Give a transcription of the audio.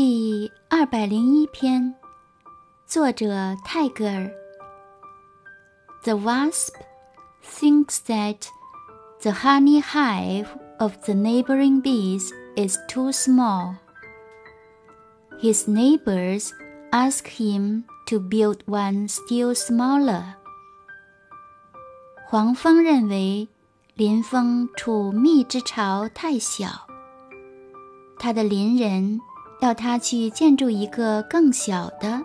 第二百零一篇，作者泰戈尔。The wasp thinks that the honey hive of the neighboring bees is too small. His neighbors ask him to build one still smaller. 黄蜂认为邻蜂储蜜之巢太小，他的邻人要他去建筑一个更小的。